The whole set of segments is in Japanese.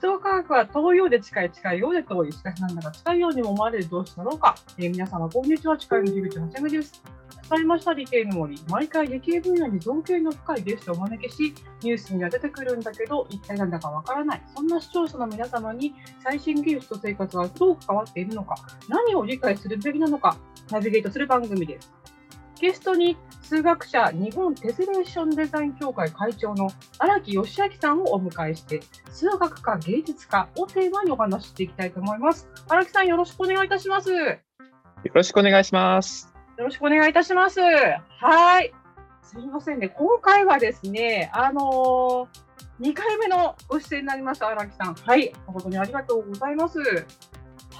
人科学は遠いようで近い、近いようで遠い、しかしなんだか近いようにも思われる同士だろうか。えー、皆様、こんにちは、近いの樋口はちみです。伝えました理系の森、毎回理系分野に造形の深いゲストをお招きし、ニュースには出てくるんだけど、一体なんだかわからない。そんな視聴者の皆様に最新技術と生活はどう関わっているのか、何を理解するべきなのか、ナビゲートする番組です。ゲストに数学者日本テスレーションデザイン協会会長の荒木義明さんをお迎えして数学科芸術家をテーマにお話ししていきたいと思います。荒木さんよろしくお願いいたします。よろしくお願いします。よろしくお願いいたします。はい。すみませんね。今回はですねあのー、2回目のご出演になりました荒木さん。はい。誠にありがとうございます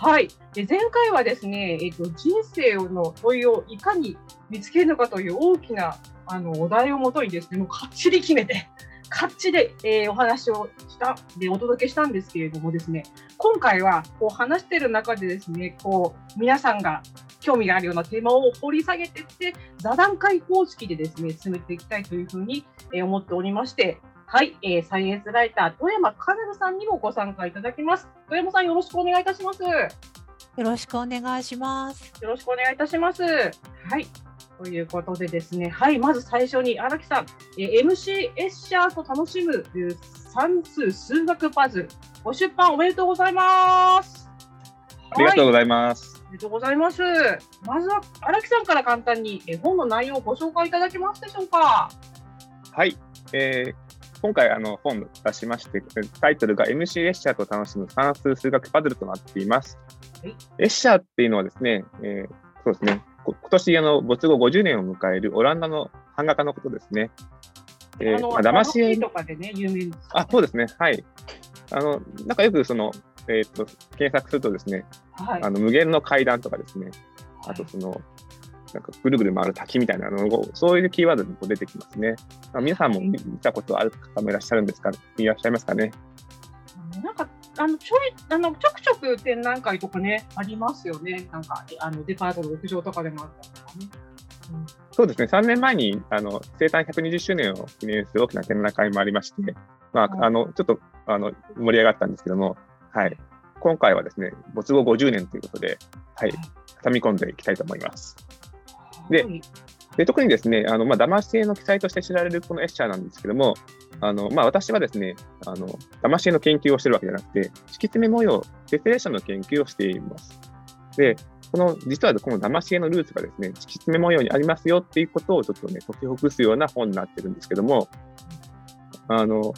はい、で前回はですね、えーと、人生の問いをいかに見つけるのかという大きなあのお題をもとにですね、もうかっちり決めて、かっちり、えー、お話をしたでお届けしたんですけれどもですね、今回はこう話している中でですね、こう皆さんが興味があるようなテーマを掘り下げていって、座談会方式でですね、進めていきたいというふうに思っておりまして、はい、えー、サイエンスライター、富山かなるさんにもご参加いただきます。富山さん、よろしくお願いいたします。よろしくお願いします。よろしくお願いいたします。はい。ということでですね、はい、まず最初に荒木さん、えー、MC エッシャーと楽しむ算数数学パズル、ご出版おめでとうございます。ありがとうございます。はい、ありがとうございます。まずは荒木さんから簡単にえ本の内容をご紹介いただけますでしょうか。はい、えー、今回あの本出しまして、タイトルが MC エッシャーと楽しむ算数数学パズルとなっています。エッシャーっていうのはですね、えー、そうですね、今年あの没後50年を迎えるオランダの版画家のことですね。えー、まあ、騙しとかでね、有名です、ね、あ、そうですね、はい。あの、なんかよくその、えっ、ー、と、検索するとですね、はい、あの無限の階段とかですね、あとその、なんかぐるぐる回る滝みたいなのを、そういうキーワードに出てきますね。まあ、皆さんも見たことある方もいらっしゃるんですか、いらっしゃいますかね。なんかあのちょいあのちょくちょく展覧会とかね、ありますよね、なんかあのデパートの屋上とかでもあったりとかね。うん、そうですね、3年前にあの生誕120周年を記念する大きな展覧会もありまして、まあ、あのちょっとあの盛り上がったんですけども、はい、今回はですね、没後50年ということで、はい、挟み込んでいきたいと思います。で、で特にですね、あのまあ、騙し絵の記載として知られるこのエッシャーなんですけども、あのまあ、私はですね、あの騙し絵の研究をしてるわけじゃなくて、敷き詰め模様、デフレーションの研究をしています。で、この実はこの騙し絵のルーツがですね、敷き詰め模様にありますよっていうことをちょっとね、解きほぐすような本になってるんですけども、あの、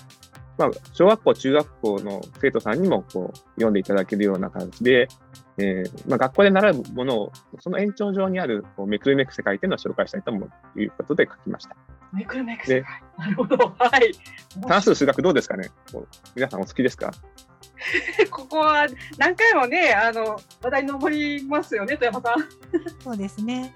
まあ、小学校、中学校の生徒さんにもこう読んでいただけるような感じで、えーまあ、学校で習うものを、その延長上にあるこうめくるめく世界というのを紹介したいと思ういうことで書きました。めくるめく世界。なるほど。はい。算数、数学どうですか？ね皆さんお好きですか？ここは何回もね、あの話題に上りますよね、富山さん。そうですね。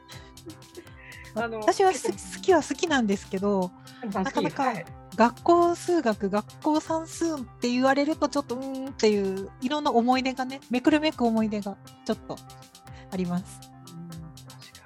あの私は好きは好きなんですけど、なかなか、はい学校数学学校算数って言われるとちょっとうーんっていういろんな思い出がねめくるめく思い出がちょっとあります。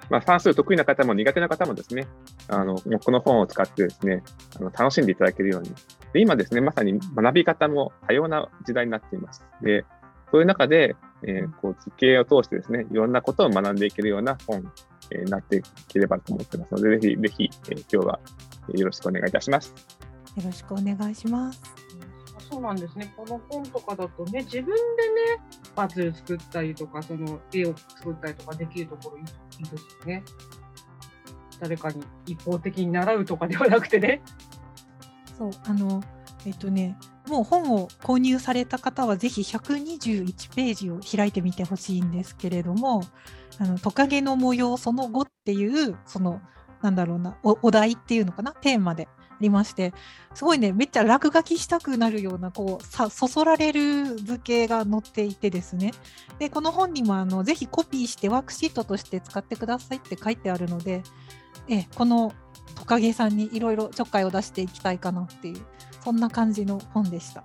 まあ、算数得意な方も苦手な方もですねあのこの本を使ってですねあの楽しんでいただけるようにで今ですねまさに学び方も多様な時代になっていますでそういう中で、えー、こう図形を通してですねいろんなことを学んでいけるような本に、え、なっていければと思ってますのでぜひぜひ、えー、今日はよろしくお願いいたします。よろしくお願いします。そうなんですね。この本とかだとね、自分でね、パズル作ったりとか、その絵を作ったりとかできるところいいですよね。誰かに一方的に習うとかではなくてね。そう、あの、えっとね、もう本を購入された方はぜひ121ページを開いてみてほしいんですけれども、あのトカゲの模様その後っていうそのなんだろうなお題っていうのかなテーマでりましてすごいねめっちゃ落書きしたくなるようなこうさそそられる図形が載っていてですねでこの本にもあのぜひコピーしてワークシートとして使ってくださいって書いてあるのでえこのトカゲさんにいろいろちょっかいを出していきたいかなっていうそんな感じの本でした。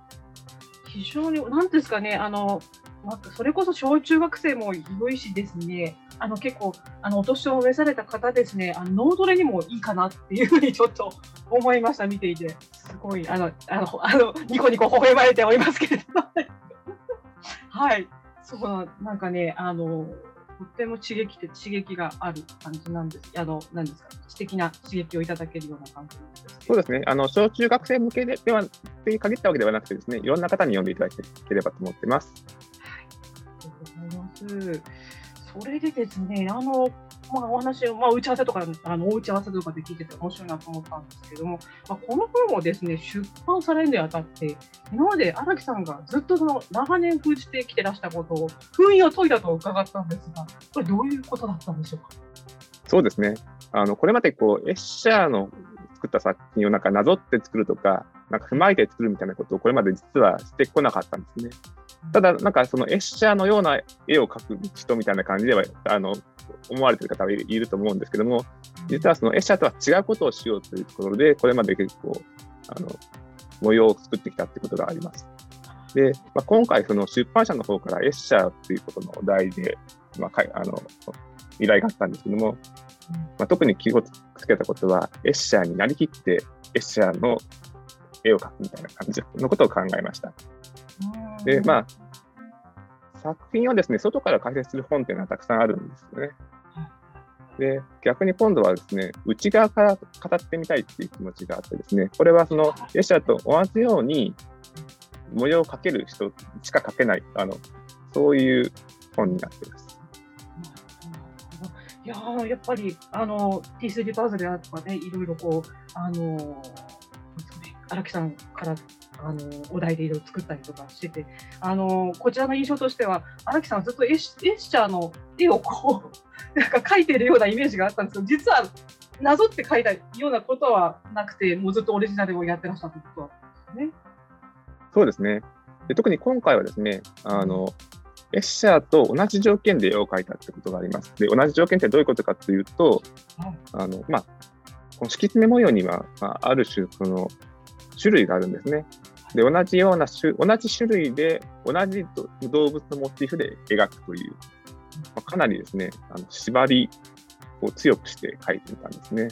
非常に何ですかねあのまあ、それこそ小中学生も良いしですね、あの結構あのお年を召された方ですね、あの脳トレにもいいかなっていうふうにちょっと思いました、見ていて。すごい、あの、あの、あのニコニコ微笑まれておりますけれども。はい。そうなんかね、あの、とっても刺激で刺激がある感じなんです。あの、なんですか、知的な刺激をいただけるような感じなです。そうですね。あの、小中学生向けででは、って限ったわけではなくてですね、いろんな方に読んでいただければと思ってます。はい。ありがとうございます。それでですね、あの、まあ、お話、まあ、打ち合わせとか、あの、お打ち合わせとかで聞いてて面白いなと思ったんですけども、まあ、この本をですね、出版されるにあたって、今まで荒木さんがずっとその長年封じてきてらしたことを、封印を解いたと伺ったんですが、これどういうことだったんでしょうか？そうですね。あの、これまでこう、エッシャーの作った作品をなんかなぞって作るとか、なんか踏まえて作るみたいなことをこれまで実はしてこなかったんですね。ただ、なんかそのエッシャーのような絵を描く人みたいな感じでは、あの、思われている方はいると思うんですけども、実はそのエッシャーとは違うことをしようというところで、これまで結構、あの、模様を作ってきたってことがあります。で、まあ、今回、その出版社の方からエッシャーということのお題で、まあ、かいあの依頼があったんですけども、まあ、特に気をつけたことは、エッシャーになりきって、エッシャーの絵を描くみたいな感じのことを考えました。で、まあ、作品をですね、外から解説する本っていうのはたくさんあるんですよね。で、逆に今度はですね、内側から語ってみたいっていう気持ちがあってですね、これはその、エシャと同じように模様をかける人しか書けない、あの、そういう本になっています。いややっぱり、あの、T3 パズルとかね、いろいろこう、あの、荒木さんからあのお題でいろいろ作ったりとかしてて、あのこちらの印象としては、荒木さん、ずっとエッシャーの絵をこう、なんか描いてるようなイメージがあったんですけど、実はなぞって描いたようなことはなくて、もうずっとオリジナルをやってらっしゃったことですね。そうですねで特に今回はですね、あの、エッシャーと同じ条件で絵を描いたってことがあります。で、同じ条件ってどういうことかというと、あの、まあ、この敷き詰め模様には、まあ、ある種、その、種類があるんですね。で、同じような種、同じ種類で、同じ動物のモチーフで描くという、まあ、かなりですね、あの縛りを強くして描いてみたんですね。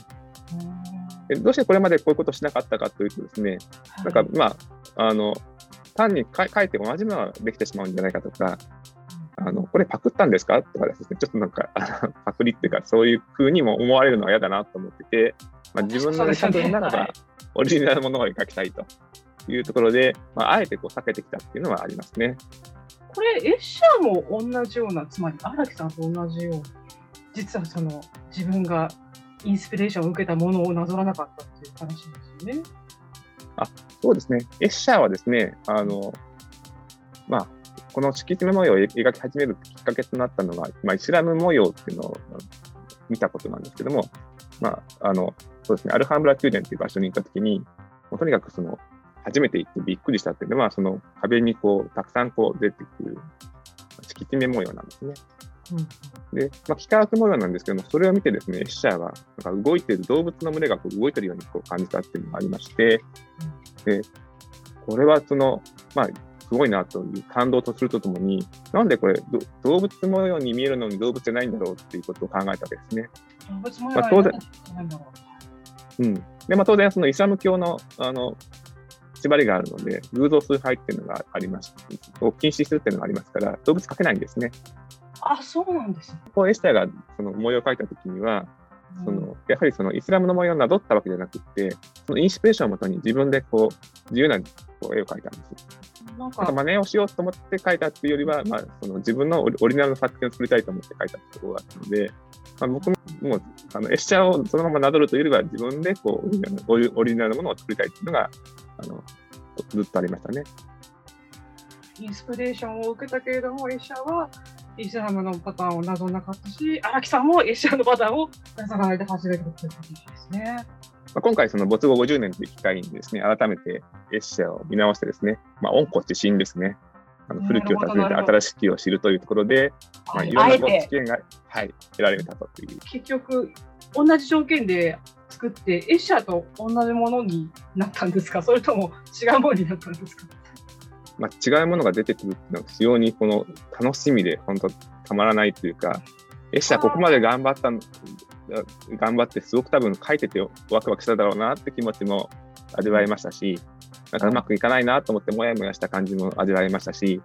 でどうしてこれまでこういうことをしなかったかというとですね、なんかまあ、あの、単に書いて同じものができてしまうんじゃないかとか、あの、これパクったんですかとかですね、ちょっとなんか、パクリっていうか、そういう風にも思われるのは嫌だなと思ってて、まあ、自分の作品ならば、オリジナルものを描きたいというところで、まあ、あえてこう避けてきたっていうのはありますね。これ、エッシャーも同じような、つまり荒木さんと同じように、実はその自分がインスピレーションを受けたものをなぞらなかったっていう話ですよね。あそうですね。エッシャーはですね、あの、まあ、この敷き詰め模様を描き始めるきっかけとなったのが、まあ、イスラム模様っていうのを見たことなんですけども、まあ、あの、そうですね、アルハンブラ宮殿っていう場所に行ったときに、もうとにかくその、初めて行ってびっくりしたっていうのは、その壁にこう、たくさんこう出てくる敷き詰め模様なんですね。うん、で、まあ、幾何学模様なんですけども、それを見てですね、エッシャーは、なんか動いている動物の群れがこう動いているようにこう感じたっていうのがありまして、で、これはその、まあ、すごいなという感動とするとともに、なんでこれ、動物模様に見えるのに動物じゃないんだろうっていうことを考えたわけですね。動物模様まあ、当然、うん。で、まあ、当然、そのイスラム教の、あの、縛りがあるので、偶像崇拝っていうのがありまして、を禁止するっていうのがありますから、動物描けないんですね。あ、そうなんですね。こうエスターがその模様を描いたときには、そのやはりそのイスラムの模様をなぞったわけじゃなくて、そのインスピレーションをもとに自分でこう自由なこう絵を描いたんです。なんか真似をしようと思って描いたっていうよりは、まあ、その自分のオリジナルの作品を作りたいと思って描いたところがあったので、まあ、僕ももうあのエッシャーをそのままなぞるというよりは、自分でこうオリオリジナルのものを作りたいっていうのがあのずっとありましたね。インスピレーションを受けたけれども、エッシャーはイスラムのパターンをなぞなかったし、荒木さんもエッシャーのパターンをなぞられて始めるということですね。まあ、今回、その没後50年という機会にですね、改めてエッシャーを見直してですね、まあ、温故知新ですね。あの古きを訪ねて新しきを知るというところで、まあ、い。ろんな知見が、はい、得られたという。結局、同じ条件で作って、エッシャーと同じものになったんですか、それとも違うものになったんですか？まあ、違うものが出てくるっていうのは非常にこの楽しみで本当たまらないというか、エッシャーここまで頑張った頑張ってすごく多分書いててワクワクしただろうなって気持ちも味わいましたし、なんかうまくいかないなと思ってもやもやした感じも味わいましたし、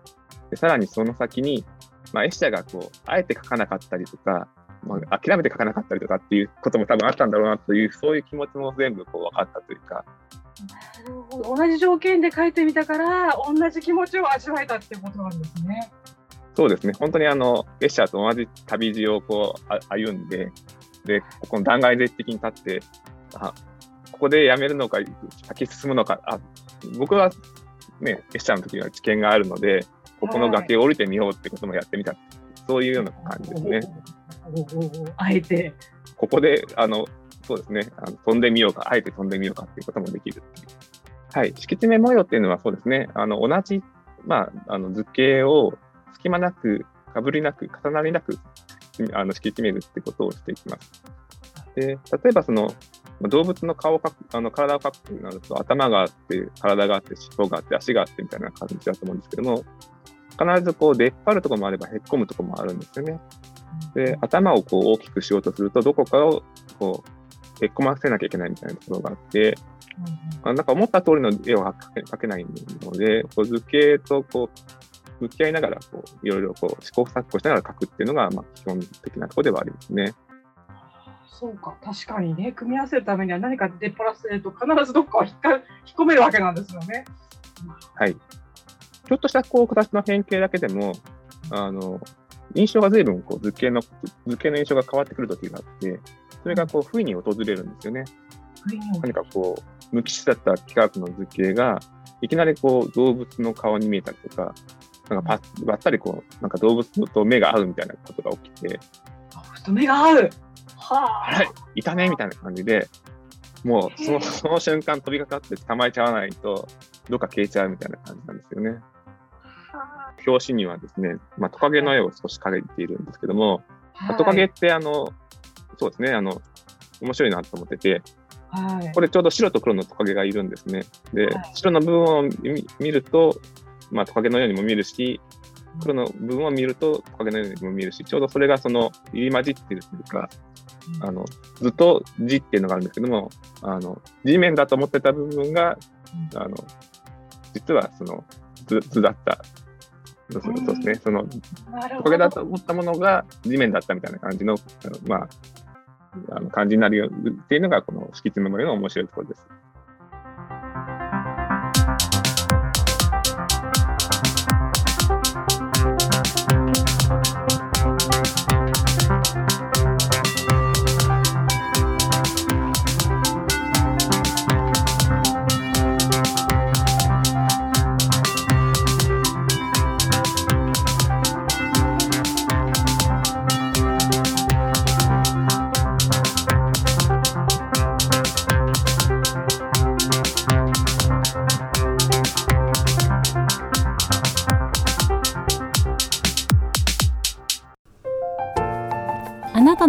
でさらにその先に、まあ、エッシャーがこうあえて書かなかったりとか、まあ、諦めて書かなかったりとかっていうことも多分あったんだろうなという、そういう気持ちも全部こう分かったというか。同じ条件で書いてみたから、同じ気持ちを味わえたってことなんですね。そうですね、本当にあのエッシャーと同じ旅路をこう歩んで、でこの断崖絶壁に立って、あここでやめるのか、先進むのか、あ僕はね、エッシャーの時は知見があるので、ここの崖を降りてみようってこともやってみた、はい、そういうような感じですね。あえて。ここで、あの、そうですね、あの飛んでみようか、あえて飛んでみようかっていうこともできるはい、敷地面模様っていうのはそうですね、あの同じ、まあ、あの図形を隙間なく、かぶりなく、重なりなくあの敷き詰めるってことをしていきます。で例えばその動物の顔を描くあの体を描くとなると頭があって体があって尻尾があって足があってみたいな感じだと思うんですけども必ずこう出っ張るところもあればへっこむところもあるんですよね。で頭をこう大きくしようとするとどこかをこうへっこませなきゃいけないみたいなところがあって、うん、なんか思った通りの絵を描け描けないのでこう図形とこう向き合いながらこういろいろこう試行錯誤しながら描くっていうのがまあ基本的なところではありますね。そうか、確かにね、組み合わせるためには何か出っ張らせると、必ずどっかを引っか引っ込めるわけなんですよね。はい。ちょっとしたこう形の変形だけでも、あの印象が随分こう図形の図形の印象が変わってくる時があって、それがこう不意に訪れるんですよね。何かこう無機質だった幾何学の図形がいきなりこう動物の顔に見えたりとか、なんかパばったりこうなんか動物と目が合うみたいなことが起きて。目が合うはあ、あれい。たねみたいな感じで、もうその その瞬間飛びかかって捕まえちゃわないと、どっか消えちゃうみたいな感じなんですよね。表紙にはですね、まあ、トカゲの絵を少し描いているんですけども、はい、トカゲってあの、そうですね、あの、面白いなと思ってて、はい、これちょうど白と黒のトカゲがいるんですね。で、はい、白の部分を見ると、まあ、トカゲのようにも見えるし、黒の部分を見るとトカゲのようにも見えるし、ちょうどそれがその入り混じっているというか、あの図と字っていうのがあるんですけども、あの地面だと思ってた部分が、あの実はその図図だった。そうですね、そのトカゲだと思ったものが地面だったみたいな感じの、あのまあ、あの感じになるよっていうのが、この敷き詰め物の面白いところです。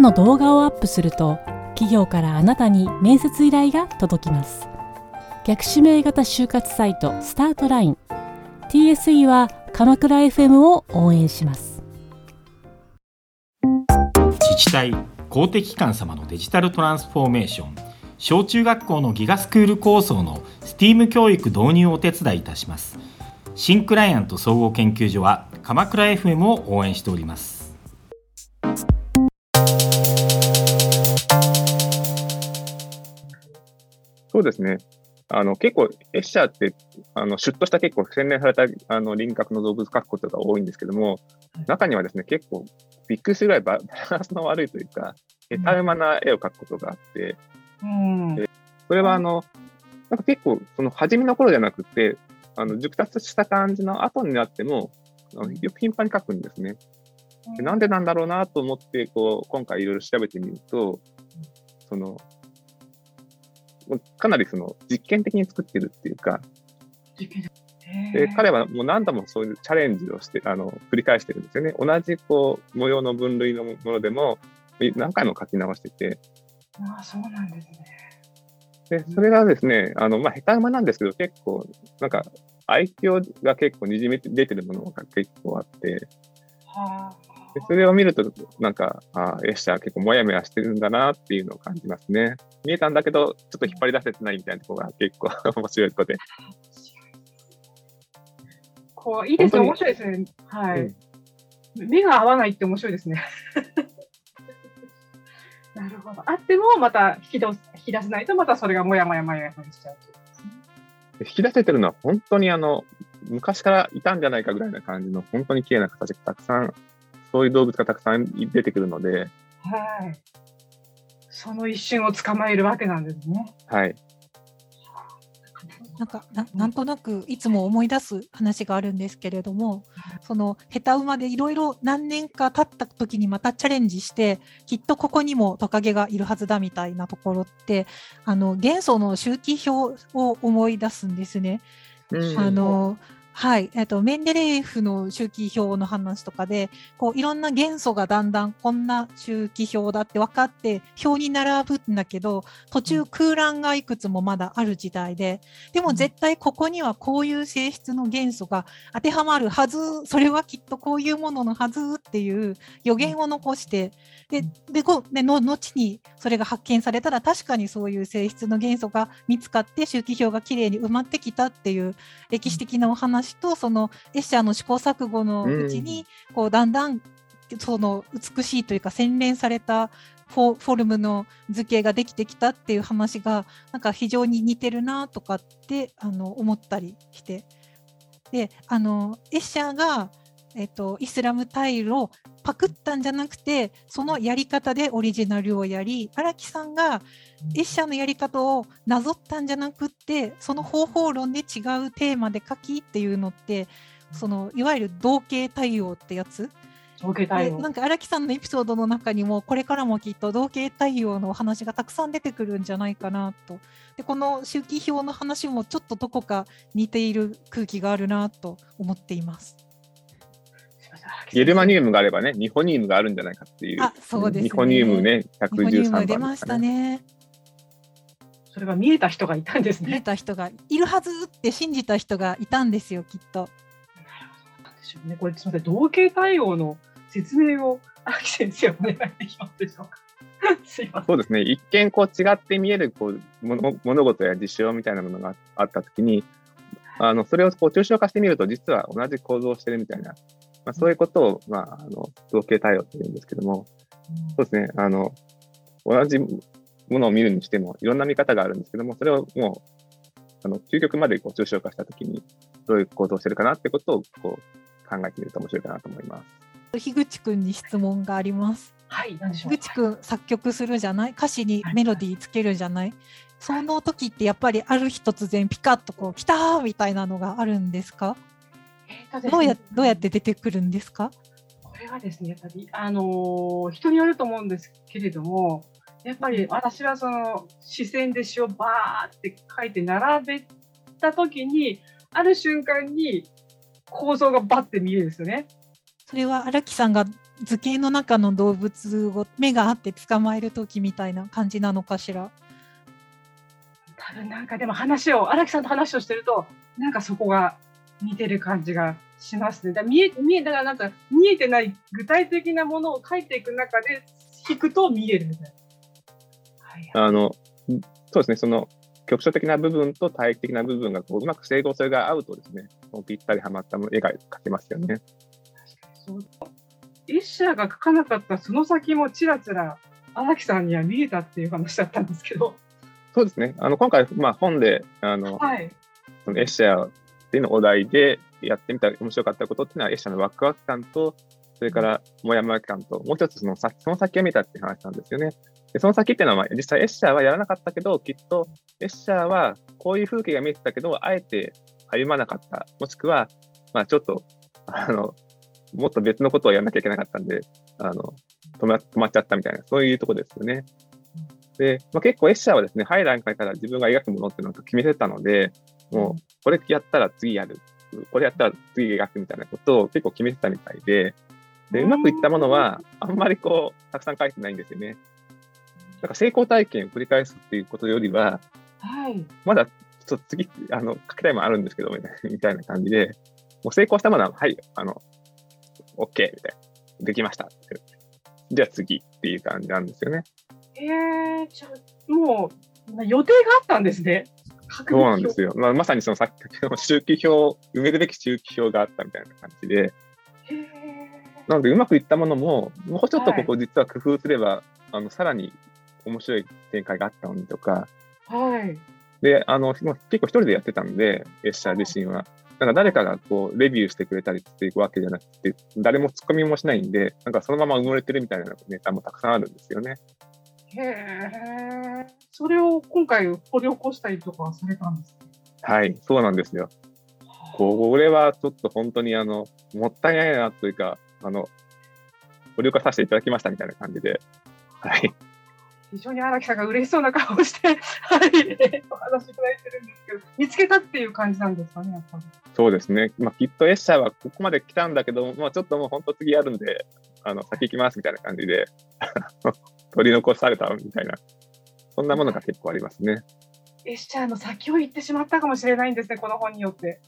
の動画をアップすると企業からあなたに面接依頼が届きます。逆指名型就活サイトスタートライン。TSE は鎌倉 FM を応援します。自治体公的機関様のデジタルトランスフォーメーション。小中学校のギガスクール構想の STEAM 教育導入をお手伝いいたします。新クライアント総合研究所は鎌倉 FM を応援しております。そうですね。あの結構、エッシャーって、あのシュッとした結構洗練されたあの輪郭の動物描くことが多いんですけども、中にはですね、結構びっくりするぐらいバランスの悪いというか、下手馬な絵を描くことがあって、うん、でそれはあの、なんか結構、その初めの頃じゃなくて、あの熟達した感じの後になっても、あのよく頻繁に描くんですね。でなんでなんだろうなと思って、こう、今回いろいろ調べてみると、その、かなりその実験的に作ってるっていうか、で彼はもう何度もそういうチャレンジをしてあの繰り返してるんですよね。同じこう模様の分類のものでも何回も書き直してて。ああ、そうなんですね。でそれがですね、あのまあ、下手馬なんですけど、結構、なんか愛嬌が結構にじみ出てるものが結構あって、はでそれを見ると、なんか、あーエッシャー結構もやもやしてるんだなっていうのを感じますね。見えたんだけど、ちょっと引っ張り出せてないみたいなところが結構面白いところで。こういいですね、本面白いですね。はい、うん目が合わないって面白いですね。なるほど。あっても、また引き出す引き出せないと、またそれがもやもやもやもやしちゃう引き出せてるのは本当にあの、昔からいたんじゃないかぐらいな感じの、本当に綺麗な形がたくさん、そういう動物がたくさん出てくるので、はい。その一瞬を捕まえるわけなんですね。はい。なんかななんとなくいつも思い出す話があるんですけれどもその下手馬でいろいろ何年か経った時にまたチャレンジしてきっとここにもトカゲがいるはずだみたいなところってあの元素の周期表を思い出すんですね。うんあのはい、えっと、メンデレーエフの周期表の話とかで、こう、いろんな元素がだんだんこんな周期表だって分かって、表に並ぶんだけど、途中空欄がいくつもまだある時代で、でも絶対ここにはこういう性質の元素が当てはまるはず、それはきっとこういうもののはずっていう予言を残して、で、で、こう、での、後にそれが発見されたら確かにそういう性質の元素が見つかって周期表がきれいに埋まってきたっていう歴史的なお話と、そのエッシャーの試行錯誤のうちに、こうだんだんその美しいというか洗練されたフォフォルムの図形ができてきたっていう話がなんか非常に似てるなとかってあの思ったりして。であのエッシャーが、えっと、イスラムタイルをパクったんじゃなくてそのやり方でオリジナルをやり荒木さんがエッシャーのやり方をなぞったんじゃなくってその方法論で違うテーマで書きっていうのってそのいわゆる同型対応ってやつ？なんか荒木さんのエピソードの中にもこれからもきっと同型対応のお話がたくさん出てくるんじゃないかなと。でこの周期表の話もちょっとどこか似ている空気があるなと思っています。ゲルマニウムがあればね、ニホニウムがあるんじゃないかっていう。あそうですねニホニウムね、日本ニウ113番ム出ましたね。それが見えた人がいたんです見えね。た人がいるはずって信じた人がいたんですよきっと。なんでしょうね。これすみません。同型対応の説明を荒木先生お願いできますでしょうか。すいません。そうですね、一見こう違って見えるこう物物事や事象みたいなものがあったときに、あのそれをこう抽象化してみると、実は同じ構造をしてるみたいな、まあ、そういうことを、まあ、あの同型対応というんですけども、そうですね、あの同じものを見るにしても、いろんな見方があるんですけども、それをもう、あの究極までこう抽象化したときに、どういう構造をしてるかなってことをこう考えてみると面白いかなと思います。樋口くんに質問があります。はい。樋口くん作曲するじゃない？歌詞にメロディーつけるじゃない？その時ってやっぱりある日突然ピカッとこう「来た!」みたいなのがあるんですか？ねどうやどうやって出てくるんですか？これはですね、やっぱり、あのー人によると思うんですけれども、やっぱり私はその視線で詩をバーって書いて並べたときに、ある瞬間に構造がバッて見えるんですよね。それは荒木さんが図形の中の動物を目があって捕まえる時みたいな感じなのかしら？多分なんかでも話を、荒木さんと話をしてると、なんかそこが似てる感じがしますね。だから見え、見え、だからなんか見えてない具体的なものを書いていく中で、引くと見えるみたいな。はいあの、そうですね、その局所的な部分と体域的な部分がこううまく整合性が合うとですね、こうぴったりはまった絵が描けますよね。そうエッシャーが書かなかったその先もちらちら荒木さんには見えたっていう話だったんですけど、そうですね、あの今回、まあ、本であのはい、そのエッシャーっていうのをお題でやってみた面白かったことっていうのは、エッシャーのワクワク感と、それからもやもや感と、もう一つその先その先を見たっていう話なんですよね。でその先っていうのは、まあ実際エッシャーはやらなかったけど、きっとエッシャーはこういう風景が見えてたけど、あえて歩まなかった。もしくは、まあちょっと、あの、もっと別のことをやらなきゃいけなかったんで、あの、止ま止まっちゃったみたいな、そういうとこですよね。で、まあ、結構エッシャーはですね、早い段階から自分が描くものっていうのを決めてたので、もう、これやったら次やる。これやったら次描くみたいなことを結構決めてたみたいで、で、うまくいったものは、あんまりこう、たくさん書いてないんですよね。なんか成功体験を繰り返すっていうことよりは、はい、まだちょっと次、あの、書きたいもんあるんですけど、みたいな感じで、もう成功したものは、はい、あの、OK、みたいな。できました。じゃあ次っていう感じなんですよね。えー、じゃあ、もう、予定があったんですね。そうなんですよ。まあ、まさにそのさっきの周期表、埋めるべき周期表があったみたいな感じで、なのでうまくいったものも、もうちょっとここ実は工夫すれば、あの、さらに面白い展開があったのにとか、はい。で、あの、結構一人でやってたんで、エッシャー自身は。なんか誰かがこう、レビューしてくれたりしていくわけじゃなくて、誰も突っ込みもしないんで、なんかそのまま埋もれてるみたいなネタもたくさんあるんですよね。へえ。それを今回掘り起こしたりとかされたんですか？はい、そうなんですよ。これはちょっと本当にあの、もったいないなというか、あの、ご了解させていただきましたみたいな感じで、はい。非常に荒木さんが嬉しそうな顔をして、はい、お話しいただいてるんですけど、見つけたっていう感じなんですかね、やっぱり。そうですね。まあ、きっとエッシャーはここまで来たんだけど、まあ、ちょっともう本当次やるんで、あの、先行きますみたいな感じで、取り残されたみたいな、そんなものが結構ありますね。エッシャーの先を行ってしまったかもしれないんですね、この本によって。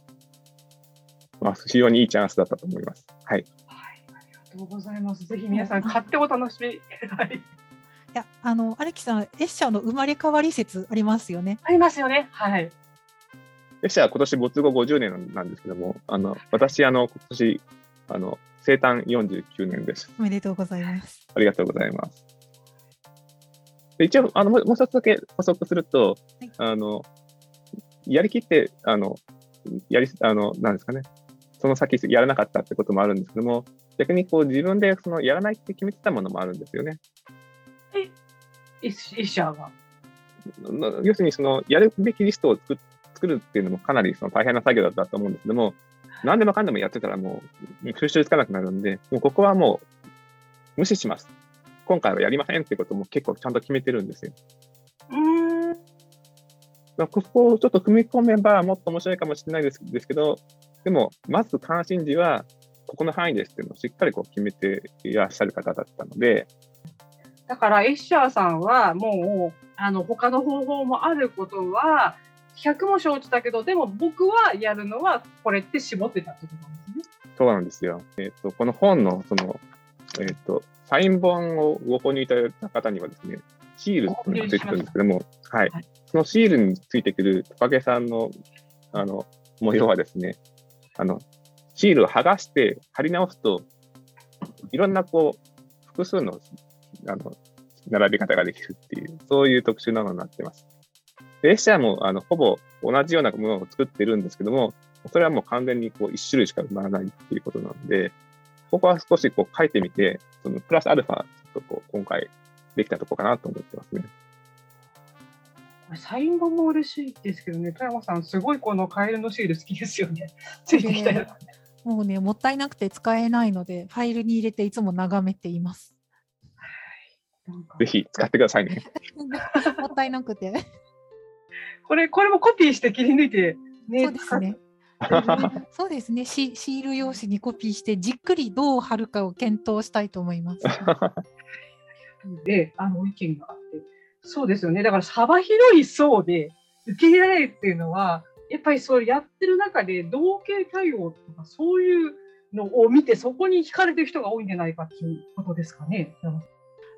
まあ、非常にいいチャンスだったと思います。はい。はい、ありがとうございます。ぜひ皆さん買ってお楽しみ。はい。いや、あの、荒木さん、エッシャーの生まれ変わり説ありますよね。ありますよね。はい。エッシャーは今年没後50年なんですけども、あの、私、あの、今年、あの、生誕49年です。おめでとうございます。ありがとうございます。で一応、あの、もうもう一つだけ補足すると、はいあの、やりきって、あの、やり、あの、なんですかね、その先やらなかったってこともあるんですけども、逆にこう自分でそのやらないって決めてたものもあるんですよね。エッシエッシャーが。な要するにそのやるべきリストを作作るっていうのもかなりその大変な作業だったと思うんですけども、何でもかんでもやってたらもう収集つかなくなるんで、もうここはもう無視します。今回はやりませんってことも結構ちゃんと決めてるんですよ。うーん。まあここをちょっと踏み込めばもっと面白いかもしれないですですけど、でも、まず関心事は、ここの範囲ですっていうのをしっかりこう決めていらっしゃる方だったので、だから、エッシャーさんはもう、あの、他の方法もあることは、100も承知だけど、でも僕はやるのはこれって絞ってたってことなんですね。そうなんですよ。えっ、と、この本の、その、えっ、と、サイン本をご購入いただいた方にはですね、シールっていうのがついてくるんですけども、はいはい。そのシールについてくるトカゲさんの、あの、模様はですね、あの、シールを剥がして貼り直すと、いろんなこう、複数の、あの、並び方ができるっていう、そういう特殊なのになってます。でエッシャーも、あの、ほぼ同じようなものを作ってるんですけども、それはもう完全にこう一種類しか生まれないっていうことなので、ここは少しこう書いてみて、そのプラスアルファ、ちょっとこう今回できたとこかなと思ってますね。これサイン本も嬉しいですけどね、富山さん、すごいこのカエルのシール好きですよね。ついてきたやつ。もうね、もったいなくて使えないので、ファイルに入れていつも眺めています。ぜひ使ってくださいね。もったいなくて。これ、これもコピーして切り抜いて、ね、そうですね。そうですねシ。シール用紙にコピーして、じっくりどう貼るかを検討したいと思います。で、あの、意見があって。そうですよね。だから幅広い層で受け入れられるっていうのは、やっぱりそうやってる中で、同型対応とかそういうのを見て、そこに惹かれてる人が多いんじゃないかっていうことですかね。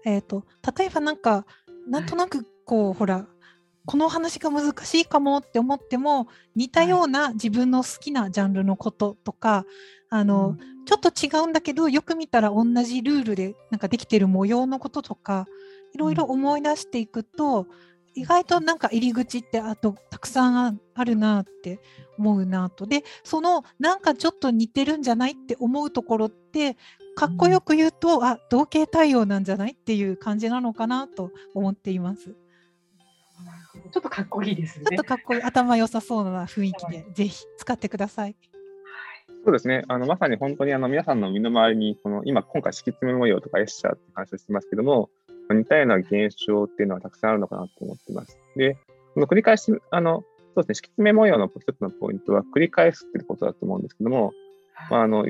えっと、例えばなんか、なんとなくこう、ほら、この話が難しいかもって思っても似たような自分の好きなジャンルのこととか、あの、ちょっと違うんだけどよく見たら同じルールでなんかできてる模様のこととかいろいろ思い出していくと、意外となんか入り口ってあとたくさんああるなって思うなと。でそのなんかちょっと似てるんじゃないって思うところってかっこよく言うと、あ同型対応なんじゃないっていう感じなのかなと思っています。ちょっとかっこいいですね。ちょっとかっこいい頭良さそうな雰囲気で、ぜひ使ってください。そうですね。あの、まさに本当にあの、皆さんの身の回りに、この、今、今回、敷き詰め模様とかエッシャーって話をしてますけども、似たような現象っていうのはたくさんあるのかなと思ってます。で、この繰り返し、あの、そうですね、敷き詰め模様の一つのポイントは、繰り返すっていうことだと思うんですけども、まあ、あの、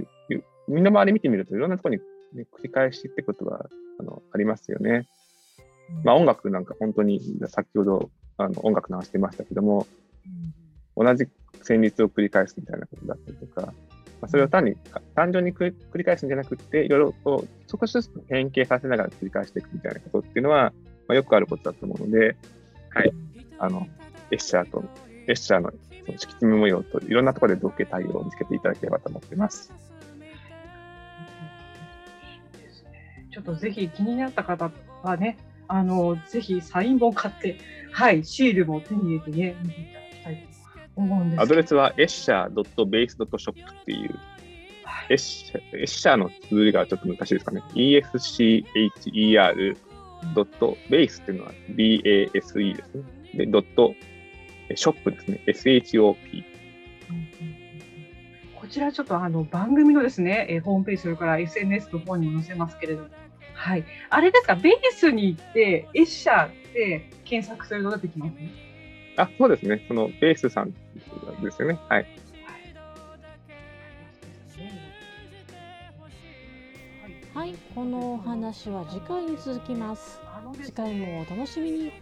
身の回り見てみると、いろんなところに、ね、繰り返しってことは、あの、ありますよね。まあ、音楽なんか本当に、先ほど、あの、音楽流してましたけども、同じ旋律を繰り返すみたいなことだったりとか、まあ、それを単に単純に繰り返すんじゃなくて、いろいろこう少しずつ変形させながら繰り返していくみたいなことっていうのは、まあ、よくあることだと思うので、はい、あの、エッシャーと、エッシャーのその敷き詰め模様といろんなところで同型対応を見つけていただければと思っています。ちょっとぜひ気になった方はね、あの、ぜひサイン本買って、はい、シールも手に入れてね、見ていただきたいと思うんですアドレスは escher.base.shop っていう、はい、エッシャエッシャーの綴りがちょっと難しいですかね。escher ドットベースっていうのは BASE ですね。で、ドットショップですね。SHOP。こちらちょっとあの番組のですね、えー、ホームページ、それから SNS の方にも載せますけれども、はい。あれですか、ベースに行って、エッシャーって検索すると出てきますね。あ、そうですね。そのベースさんですよね。はい。はい、このお話は次回に続きます。次回もお楽しみに。